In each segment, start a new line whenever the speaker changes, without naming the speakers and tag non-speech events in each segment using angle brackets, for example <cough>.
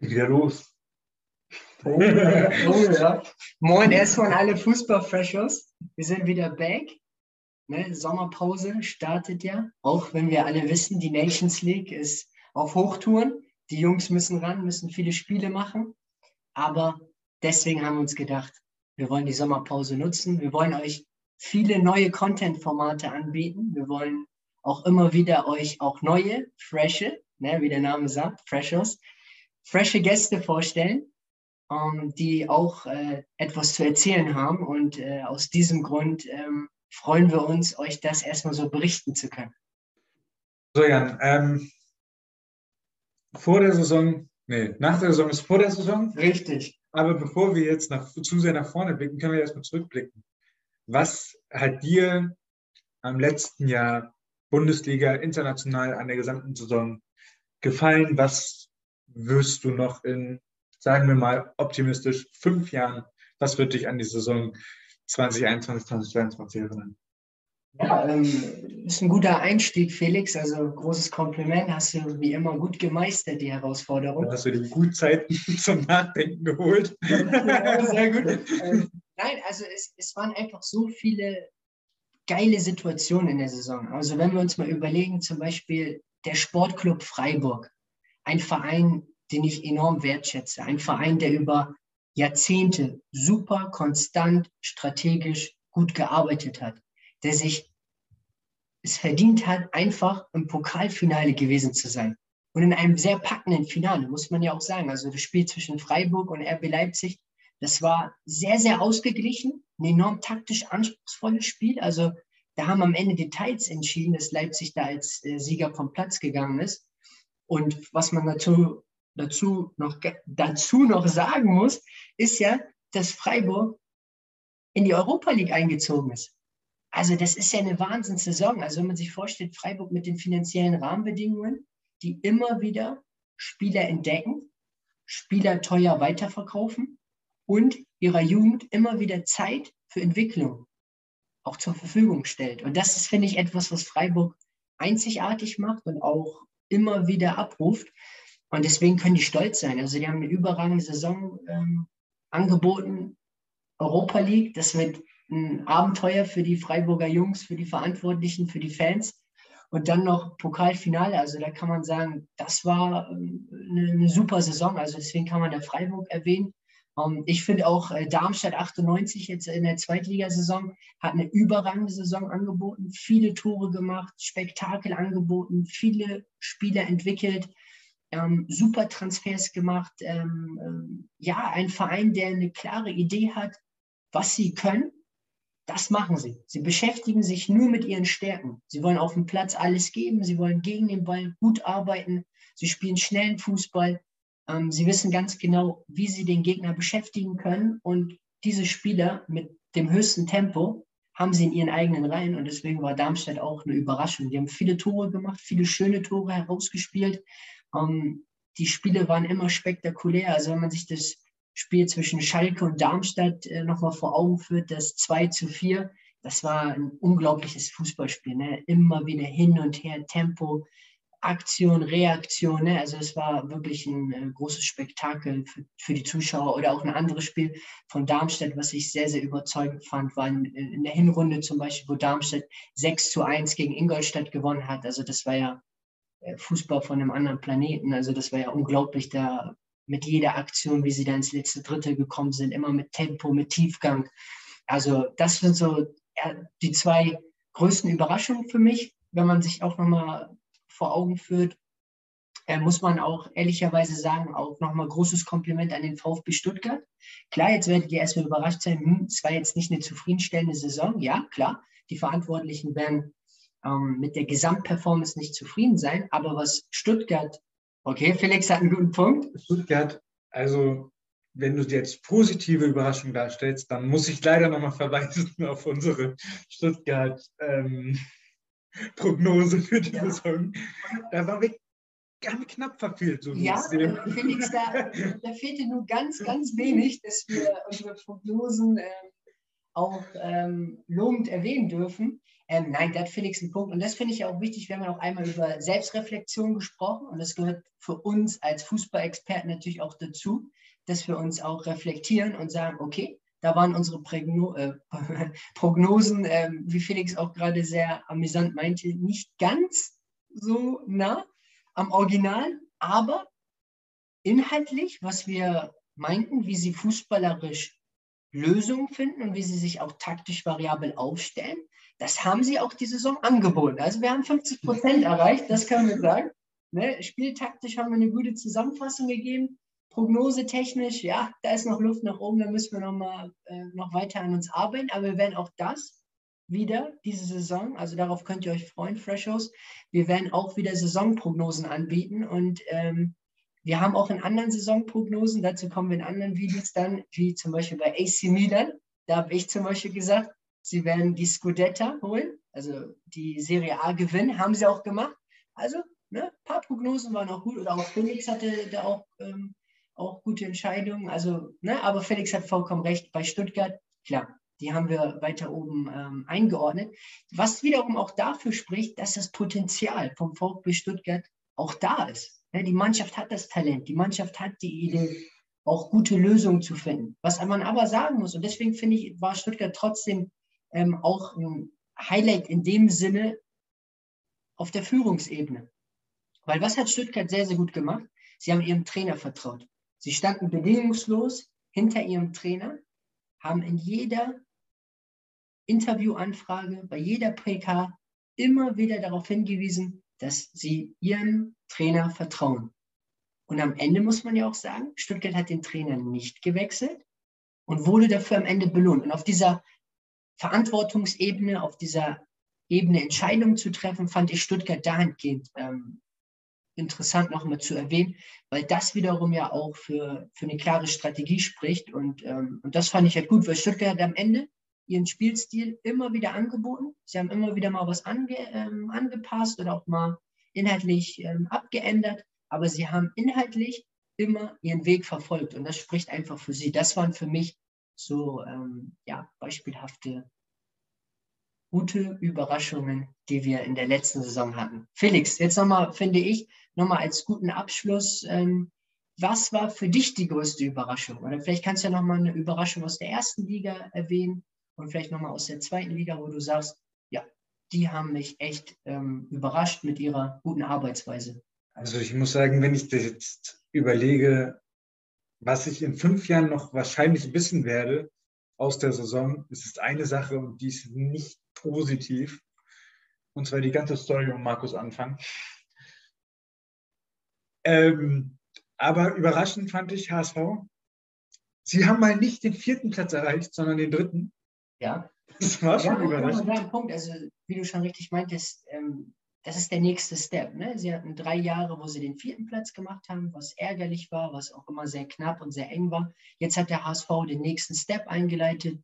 Wieder los.
Oh, oh, ja. <laughs> Moin erstmal an alle Fußballfreshers. Wir sind wieder back. Ne, Sommerpause startet ja. Auch wenn wir alle wissen, die Nations League ist auf Hochtouren. Die Jungs müssen ran, müssen viele Spiele machen. Aber deswegen haben wir uns gedacht, wir wollen die Sommerpause nutzen. Wir wollen euch viele neue Content-Formate anbieten. Wir wollen auch immer wieder euch auch neue, frische, ne, wie der Name sagt, Freshers, frische Gäste vorstellen, ähm, die auch äh, etwas zu erzählen haben. Und äh, aus diesem Grund ähm, freuen wir uns, euch das erstmal so berichten zu können.
So, Jan, ähm, vor der Saison, nee, nach der Saison ist vor der Saison.
Richtig.
Aber bevor wir jetzt nach, zu sehr nach vorne blicken, können wir erstmal zurückblicken. Was hat dir am letzten Jahr Bundesliga international an der gesamten Saison gefallen? Was wirst du noch in, sagen wir mal, optimistisch fünf Jahren, was wird dich an die Saison 2021, 2022 erinnern?
Ja, ähm, ist ein guter Einstieg, Felix. Also großes Kompliment. Hast du wie immer gut gemeistert, die Herausforderung.
Da hast du die Gutzeiten <laughs> zum Nachdenken geholt.
Ja, sehr gut. <laughs> Ähm, nein, also es, es waren einfach so viele geile Situationen in der Saison. Also wenn wir uns mal überlegen, zum Beispiel der Sportclub Freiburg, ein Verein, den ich enorm wertschätze, ein Verein, der über Jahrzehnte super konstant, strategisch gut gearbeitet hat, der sich es verdient hat, einfach im Pokalfinale gewesen zu sein. Und in einem sehr packenden Finale, muss man ja auch sagen. Also das Spiel zwischen Freiburg und RB Leipzig, das war sehr, sehr ausgeglichen, ein enorm taktisch anspruchsvolles Spiel. Also da haben am Ende Details entschieden, dass Leipzig da als äh, Sieger vom Platz gegangen ist. Und was man dazu, dazu, noch, dazu noch sagen muss, ist ja, dass Freiburg in die Europa League eingezogen ist. Also das ist ja eine Wahnsinnssaison. Also wenn man sich vorstellt, Freiburg mit den finanziellen Rahmenbedingungen, die immer wieder Spieler entdecken, Spieler teuer weiterverkaufen und ihrer Jugend immer wieder Zeit für Entwicklung auch zur Verfügung stellt. Und das ist, finde ich, etwas, was Freiburg einzigartig macht und auch immer wieder abruft. Und deswegen können die stolz sein. Also die haben eine überragende Saison ähm, angeboten. Europa League, das wird ein Abenteuer für die Freiburger Jungs, für die Verantwortlichen, für die Fans. Und dann noch Pokalfinale. Also da kann man sagen, das war ähm, eine, super Saison. Also deswegen kann man da Freiburg erwähnen. Ähm, ich finde auch äh, Darmstadt 98 jetzt in der Zweitligasaison hat eine überragende Saison angeboten, viele Tore gemacht, Spektakel angeboten, viele Spieler entwickelt, ähm, super Transfers gemacht. Ähm, ähm, ja, ein Verein, der eine klare Idee hat, was sie können. Das machen sie. Sie beschäftigen sich nur mit ihren Stärken. Sie wollen auf dem Platz alles geben. Sie wollen gegen den Ball gut arbeiten. Sie spielen schnellen Fußball. Ähm, sie wissen ganz genau, wie sie den Gegner beschäftigen können. Und diese Spieler mit dem höchsten Tempo haben sie in ihren eigenen Reihen. Und deswegen war Darmstadt auch eine Überraschung. Die haben viele Tore gemacht, viele schöne Tore herausgespielt. Ähm, die Spiele waren immer spektakulär. Also wenn man sich das Spiel zwischen Schalke und Darmstadt äh, nochmal vor Augen führt, das 2 zu 4, das war ein unglaubliches Fußballspiel. Ne? Immer wieder hin und her, Tempo, Aktion, Reaktion. Ne? Also es war wirklich ein äh, großes Spektakel für, für, die Zuschauer. Oder auch ein anderes Spiel von Darmstadt, was ich sehr, sehr überzeugend fand, war in, in, der Hinrunde zum Beispiel, wo Darmstadt 6 zu 1 gegen Ingolstadt gewonnen hat. Also das war ja äh, Fußball von einem anderen Planeten. Also das war ja unglaublich, da mit jeder Aktion, wie sie da ins letzte Drittel gekommen sind, immer mit Tempo, mit Tiefgang. Also das sind so die zwei größten Überraschungen für mich, wenn man sich auch nochmal vor Augen führt, äh, muss man auch ehrlicherweise sagen, auch nochmal großes Kompliment an den VfB Stuttgart. Klar, jetzt werdet ihr erstmal überrascht sein, hm, es war jetzt nicht eine zufriedenstellende Saison. Ja, klar, die Verantwortlichen werden ähm, mit der Gesamtperformance nicht zufrieden sein, aber was Stuttgart, okay, Felix hat einen guten Punkt.
Stuttgart, also wenn du jetzt positive Überraschung darstellst, dann muss ich leider nochmal verweisen <laughs> auf unsere Stuttgart. Ähm, Prognose für die ja. Saison. Da waren wir ganz knapp verfehlt. So
ja, Felix, da, da fehlte nur ganz, ganz wenig, dass wir unsere Prognosen äh, auch ähm, lobend erwähnen dürfen. Ähm, nein, da hat Felix einen Punkt. Und das finde ich auch wichtig. Wir haben ja auch einmal über Selbstreflexion gesprochen. Und das gehört für uns als Fußballexperten natürlich auch dazu, dass wir uns auch reflektieren und sagen, okay, da waren unsere Prägno äh, <laughs> Prognosen, äh, wie Felix auch gerade sehr amüsant meinte, nicht ganz so nah am Original, aber inhaltlich, was wir meinten, wie sie fußballerisch Lösungen finden und wie sie sich auch taktisch variabel aufstellen, das haben sie auch die Saison angeboten. Also wir haben 50 Prozent erreicht, das können wir sagen. Ne? Spieltaktisch haben wir eine gute Zusammenfassung gegeben. Prognosetechnisch, ja, da ist noch Luft nach oben, da müssen wir noch mal äh, noch weiter an uns arbeiten, aber wir werden auch das wieder diese Saison, also darauf könnt ihr euch freuen, Freshos. Wir werden auch wieder Saisonprognosen anbieten und ähm, wir haben auch in anderen Saisonprognosen, dazu kommen wir in anderen Videos dann, wie zum Beispiel bei AC Milan, da habe ich zum Beispiel gesagt, sie werden die Scudetta holen, also die Serie A gewinnen, haben sie auch gemacht. Also, ne, ein paar Prognosen waren auch gut oder auch Felix hatte da auch ähm, auch gute Entscheidungen. Also, ne, aber Felix hat vollkommen recht. Bei Stuttgart, klar, die haben wir weiter oben ähm, eingeordnet. Was wiederum auch dafür spricht, dass das Potenzial vom VfB Stuttgart auch da ist. Ja, die Mannschaft hat das Talent, die Mannschaft hat die Idee, auch gute Lösungen zu finden. Was man aber sagen muss, und deswegen finde ich, war Stuttgart trotzdem ähm, auch ein Highlight in dem Sinne auf der Führungsebene. Weil was hat Stuttgart sehr, sehr gut gemacht? Sie haben ihrem Trainer vertraut. Sie standen bedingungslos hinter ihrem Trainer, haben in jeder Interviewanfrage, bei jeder PK immer wieder darauf hingewiesen, dass sie ihrem Trainer vertrauen. Und am Ende muss man ja auch sagen, Stuttgart hat den Trainer nicht gewechselt und wurde dafür am Ende belohnt. Und auf dieser Verantwortungsebene, auf dieser Ebene Entscheidungen zu treffen, fand ich Stuttgart dahingehend ähm, interessant nochmal zu erwähnen, weil das wiederum ja auch für, für eine klare Strategie spricht. Und, ähm, und das fand ich halt gut, weil Stuttgart hat am Ende ihren Spielstil immer wieder angeboten. Sie haben immer wieder mal was ange, ähm, angepasst oder auch mal inhaltlich ähm, abgeändert, aber sie haben inhaltlich immer ihren Weg verfolgt und das spricht einfach für sie. Das waren für mich so ähm, ja, beispielhafte gute Überraschungen, die wir in der letzten Saison hatten. Felix, jetzt nochmal, finde ich, nochmal als guten Abschluss, ähm, was war für dich die größte Überraschung? Oder vielleicht kannst du ja nochmal eine Überraschung aus der ersten Liga erwähnen und vielleicht nochmal aus der zweiten Liga, wo du sagst, ja, die haben mich echt ähm, überrascht mit ihrer guten Arbeitsweise.
Also ich muss sagen, wenn ich das jetzt überlege, was ich in fünf Jahren noch wahrscheinlich wissen werde aus der Saison, ist es eine Sache und die ist nicht positiv. Und zwar die ganze Story um Markus Anfang. Ähm, aber überraschend fand ich HSV. Sie haben mal nicht den vierten Platz erreicht, sondern den dritten.
Ja.
Das war schon
ja,
überraschend.
Ja, Punkt. Also, wie du schon richtig meintest, ähm, das ist der nächste Step. Ne? Sie hatten drei Jahre, wo sie den vierten Platz gemacht haben, was ärgerlich war, was auch immer sehr knapp und sehr eng war. Jetzt hat der HSV den nächsten Step eingeleitet,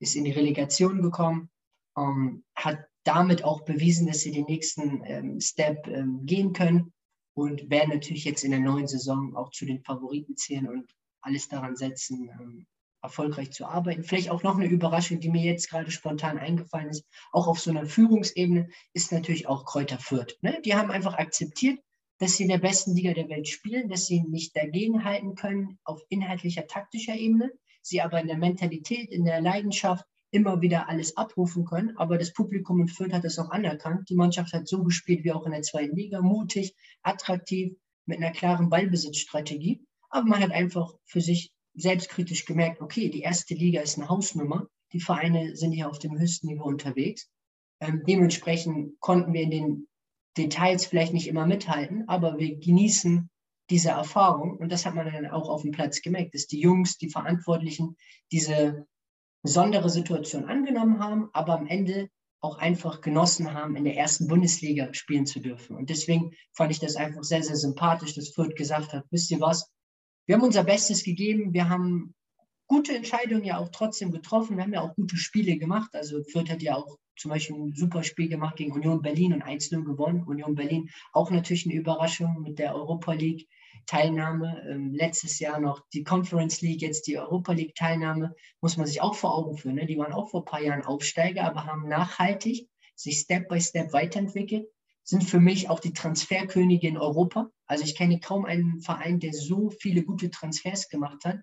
ist in die Relegation gekommen ähm, hat damit auch bewiesen, dass sie den nächsten ähm, Step ähm, gehen können und werden natürlich jetzt in der neuen Saison auch zu den Favoriten zählen und alles daran setzen, ähm, erfolgreich zu arbeiten. Vielleicht auch noch eine Überraschung, die mir jetzt gerade spontan eingefallen ist, auch auf so einer Führungsebene, ist natürlich auch Kräuter Fürth. Ne? Die haben einfach akzeptiert, dass sie in der besten Liga der Welt spielen, dass sie nicht dagegenhalten können auf inhaltlicher, taktischer Ebene, sie aber in der Mentalität, in der Leidenschaft immer wieder alles abrufen können. Aber das Publikum in Fürth hat das auch anerkannt. Die Mannschaft hat so gespielt wie auch in der zweiten Liga, mutig, attraktiv, mit einer klaren Ballbesitzstrategie. Aber man hat einfach für sich selbstkritisch gemerkt, okay, die erste Liga ist eine Hausnummer. Die Vereine sind hier auf dem höchsten Niveau unterwegs. Ähm, dementsprechend konnten wir in den Details vielleicht nicht immer mithalten, aber wir genießen diese Erfahrung. Und das hat man dann auch auf dem Platz gemerkt, dass die Jungs, die Verantwortlichen diese besondere Situation angenommen haben, aber am Ende auch einfach genossen haben, in der ersten Bundesliga spielen zu dürfen. Und deswegen fand ich das einfach sehr, sehr sympathisch, dass Fürth gesagt hat, wisst ihr was, wir haben unser Bestes gegeben, wir haben gute Entscheidungen ja auch trotzdem getroffen, wir haben ja auch gute Spiele gemacht. Also Fürth hat ja auch zum Beispiel ein super Spiel gemacht gegen Union Berlin und 1-0 gewonnen. Union Berlin auch natürlich eine Überraschung mit der Europa League. Teilnahme. Ähm, letztes Jahr noch die Conference League, jetzt die Europa League Teilnahme, muss man sich auch vor Augen führen. Ne? Die waren auch vor ein paar Jahren Aufsteiger, aber haben nachhaltig sich Step by Step weiterentwickelt, sind für mich auch die Transferkönige in Europa. Also ich kenne kaum einen Verein, der so viele gute Transfers gemacht hat.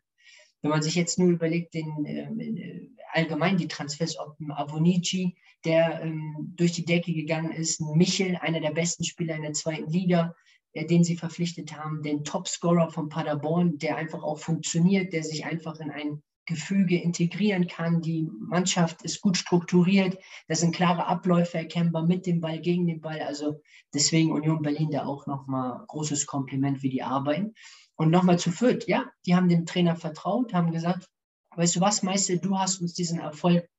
Wenn man sich jetzt nur überlegt, den, äh, allgemein die Transfers, ob ein Avonici, der ähm, durch die Decke gegangen ist, ein Michel, einer der besten Spieler in der zweiten Liga, äh, den sie verpflichtet haben, den Topscorer von Paderborn, der einfach auch funktioniert, der sich einfach in ein Gefüge integrieren kann. Die Mannschaft ist gut strukturiert. Das sind klare Abläufe erkennbar mit dem Ball, gegen den Ball. Also deswegen Union Berlin da auch nochmal großes Kompliment, wie die arbeiten. Und nochmal zu Fürth, ja, die haben dem Trainer vertraut, haben gesagt, weißt du was, Meister, du hast uns diesen Erfolg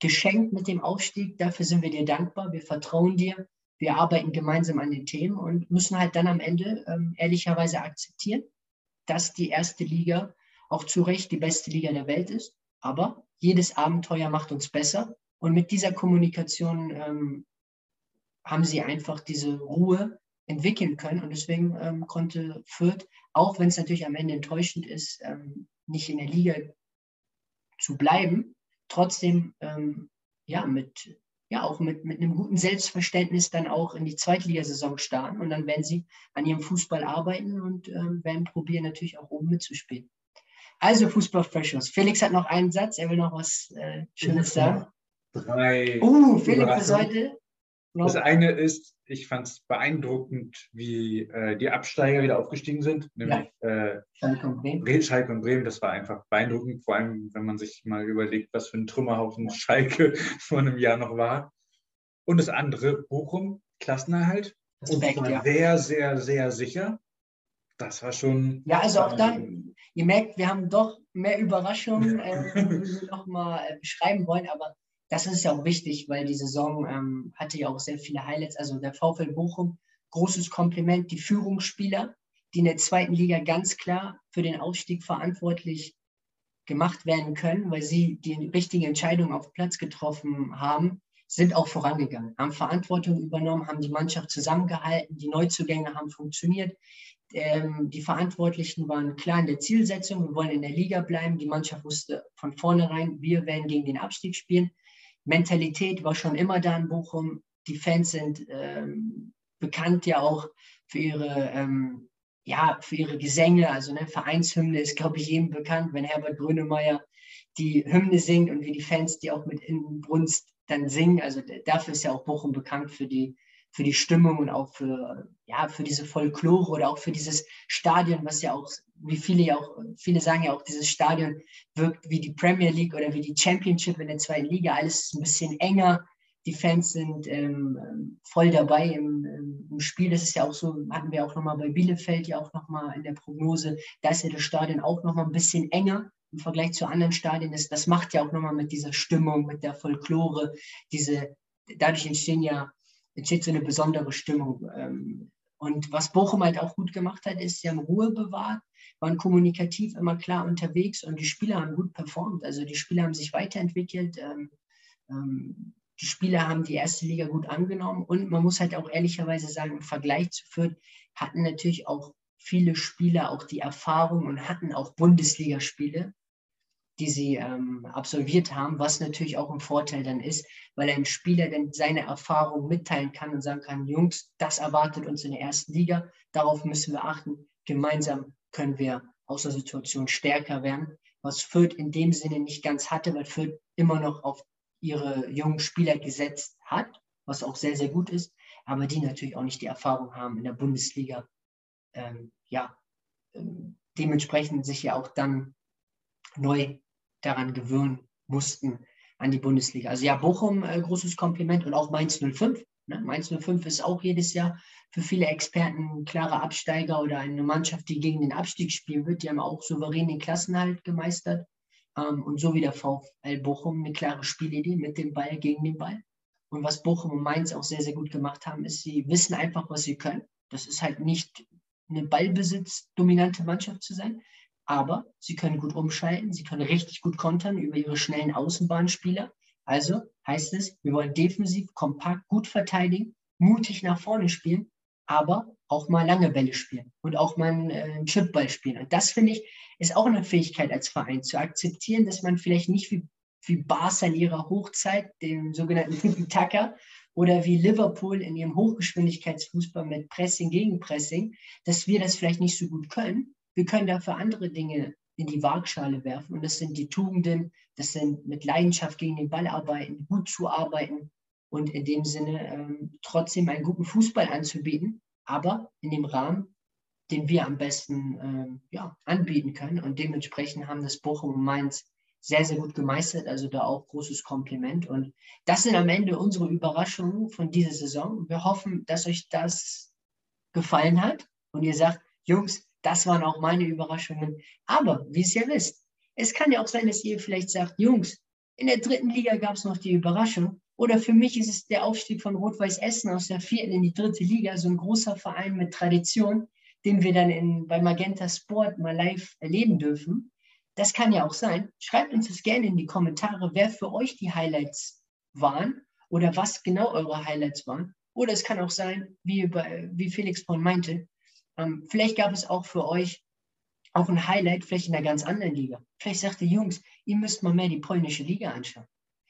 geschenkt mit dem Aufstieg, dafür sind wir dir dankbar, wir vertrauen dir, wir arbeiten gemeinsam an den Themen und müssen halt dann am Ende ähm, ehrlicherweise akzeptieren, dass die erste Liga auch zu Recht die beste Liga der Welt ist. Aber jedes Abenteuer macht uns besser. Und mit dieser Kommunikation ähm, haben sie einfach diese Ruhe entwickeln können. Und deswegen ähm, konnte Fürth, auch wenn es natürlich am Ende enttäuschend ist, ähm, nicht in der Liga zu bleiben, trotzdem ähm, ja, mit, ja, auch mit, mit einem guten Selbstverständnis dann auch in die Zweitligasaison starten. Und dann werden sie an ihrem Fußball arbeiten und ähm, werden probieren, natürlich auch oben mitzuspielen. Also Fußball-Freshers. Felix hat noch einen Satz, er will noch was äh, Schönes sagen.
Drei.
Uh, Felix ist heute.
Das eine ist, ich fand es beeindruckend, wie äh, die Absteiger wieder aufgestiegen sind, nämlich ja. äh, Schalke, und Bremen. Schalke und Bremen. Das war einfach beeindruckend, vor allem wenn man sich mal überlegt, was für ein Trümmerhaufen Schalke <laughs> vor einem Jahr noch war. Und das andere, Bochum, Klassenerhalt. Respekt, und ja. sehr, sehr, sehr sicher. Das war schon.
Ja, also auch da, ihr merkt, wir haben doch mehr Überraschungen, <laughs> äh, die wir nochmal äh, beschreiben wollen, aber das ist ja auch wichtig, weil die Saison ähm, hatte ja auch sehr viele Highlights. Also der VfL Bochum, großes Kompliment, die Führungsspieler, die in der zweiten Liga ganz klar für den Aufstieg verantwortlich gemacht werden können, weil sie die richtige Entscheidung auf Platz getroffen haben, sind auch vorangegangen, haben Verantwortung übernommen, haben die Mannschaft zusammengehalten, die Neuzugänge haben funktioniert. Ähm, die Verantwortlichen waren klar in der Zielsetzung, wir wollen in der Liga bleiben. Die Mannschaft wusste von vornherein, wir werden gegen den Abstieg spielen. Mentalität war schon immer da in Bochum. Die Fans sind ähm, bekannt ja auch für ihre, ähm, ja, für ihre Gesänge. Also ne, Vereinshymne ist, glaube ich, jedem bekannt, wenn Herbert Grönemeyer die Hymne singt und wie die Fans die auch mit Inbrunst dann singen. Also dafür ist ja auch Bochum bekannt für die, für die Stimmung und auch für, ja, für diese Folklore oder auch für dieses Stadion, was ja auch, wie viele ja auch, viele sagen ja auch, dieses Stadion wirkt wie die Premier League oder wie die Championship in der zweiten Liga. Alles ein bisschen enger. Die Fans sind ähm, voll dabei im, im, Spiel. Das ist ja auch so, hatten wir auch nochmal bei Bielefeld ja auch nochmal in der Prognose. Da ist ja das Stadion auch nochmal ein bisschen enger im Vergleich zu anderen Stadien ist, das macht ja auch nochmal mit dieser Stimmung, mit der Folklore, diese, dadurch entstehen ja, entsteht so eine besondere Stimmung. Ähm, und was Bochum halt auch gut gemacht hat, ist, sie haben Ruhe bewahrt, waren kommunikativ immer klar unterwegs und die Spieler haben gut performt. Also die Spieler haben sich weiterentwickelt. Ähm, ähm, die Spieler haben die erste Liga gut angenommen und man muss halt auch ehrlicherweise sagen, im Vergleich zu Fürth hatten natürlich auch viele Spieler auch die Erfahrung und hatten auch Bundesligaspiele die sie ähm, absolviert haben, was natürlich auch ein Vorteil dann ist, weil ein Spieler dann seine Erfahrung mitteilen kann und sagen kann, Jungs, das erwartet uns in der ersten Liga, darauf müssen wir achten, gemeinsam können wir aus der Situation stärker werden, was Fürth in dem Sinne nicht ganz hatte, weil Fürth immer noch auf ihre jungen Spieler gesetzt hat, was auch sehr, sehr gut ist, aber die natürlich auch nicht die Erfahrung haben in der Bundesliga, ähm, ja, ähm, dementsprechend sich ja auch dann neu daran gewöhnen mussten an die Bundesliga. Also ja, Bochum, äh, großes Kompliment und auch Mainz 05. Ne? Mainz 05 ist auch jedes Jahr für viele Experten ein klarer Absteiger oder eine Mannschaft, die gegen den Abstieg spielen wird. Die haben auch souverän den Klassenhalt gemeistert. Ähm, und so wie der VfL Bochum eine klare Spielidee mit dem Ball gegen den Ball. Und was Bochum und Mainz auch sehr, sehr gut gemacht haben, ist, sie wissen einfach, was sie können. Das ist halt nicht eine Ballbesitz-dominante Mannschaft zu sein, aber sie können gut umschalten, sie können richtig gut kontern über ihre schnellen Außenbahnspieler. Also heißt es, wir wollen defensiv, kompakt, gut verteidigen, mutig nach vorne spielen, aber auch mal lange Bälle spielen und auch mal einen, äh, einen Chipball spielen. Und das finde ich, ist auch eine Fähigkeit als Verein, zu akzeptieren, dass man vielleicht nicht wie, wie Barca in ihrer Hochzeit, dem sogenannten Tiki-Taka, oder wie Liverpool in ihrem Hochgeschwindigkeitsfußball mit Pressing gegen Pressing, dass wir das vielleicht nicht so gut können. Wir können dafür andere Dinge in die Waagschale werfen. Und das sind die Tugenden, das sind mit Leidenschaft gegen den Ball arbeiten, gut zu arbeiten und in dem Sinne ähm, trotzdem einen guten Fußball anzubieten, aber in dem Rahmen, den wir am besten ähm, ja, anbieten können. Und dementsprechend haben das Bochum und Mainz sehr, sehr gut gemeistert. Also da auch großes Kompliment. Und das sind am Ende unsere Überraschungen von dieser Saison. Wir hoffen, dass euch das gefallen hat und ihr sagt, Jungs, das waren auch meine Überraschungen. Aber wie ihr ja wisst, es kann ja auch sein, dass ihr vielleicht sagt, Jungs, in der dritten Liga gab es noch die Überraschung. Oder für mich ist es der Aufstieg von Rot-Weiß Essen aus der vierten in die dritte Liga, so ein großer Verein mit Tradition, den wir dann in, bei Magenta Sport mal live erleben dürfen. Das kann ja auch sein. Schreibt uns das gerne in die Kommentare, wer für euch die Highlights waren oder was genau eure Highlights waren. Oder es kann auch sein, wie, wie Felix vorhin meinte, ähm, vielleicht gab es auch für euch auch ein Highlight, vielleicht in einer ganz anderen Liga. Vielleicht sagt ihr, Jungs, ihr müsst mal mehr die polnische Liga anschauen.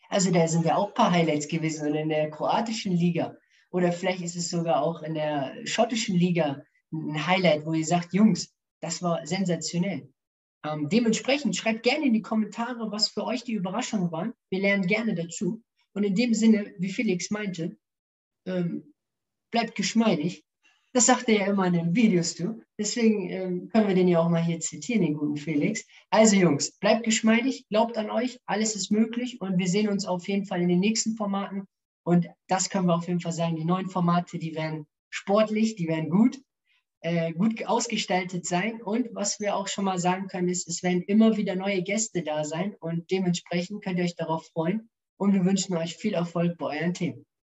Also da sind ja auch ein paar Highlights gewesen und in der kroatischen Liga. Oder vielleicht ist es sogar auch in der schottischen Liga ein Highlight, wo ihr sagt, Jungs, das war sensationell. Ähm, dementsprechend schreibt gerne in die Kommentare, was für euch die Überraschungen waren. Wir lernen gerne dazu. Und in dem Sinne, wie Felix meinte, ähm, bleibt geschmeidig. Das sagt er ja immer in den Videos, du. Deswegen ähm, können wir den ja auch mal hier zitieren, den guten Felix. Also Jungs, bleibt geschmeidig, glaubt an euch, alles ist möglich und wir sehen uns auf jeden Fall in den nächsten Formaten. Und das können wir auf jeden Fall sagen, die neuen Formate, die werden sportlich, die werden gut äh, gut ausgestaltet sein. Und was wir auch schon mal sagen können, ist, es werden immer wieder neue Gäste da sein und dementsprechend könnt ihr euch darauf freuen. Und wir wünschen euch viel Erfolg bei euren Themen.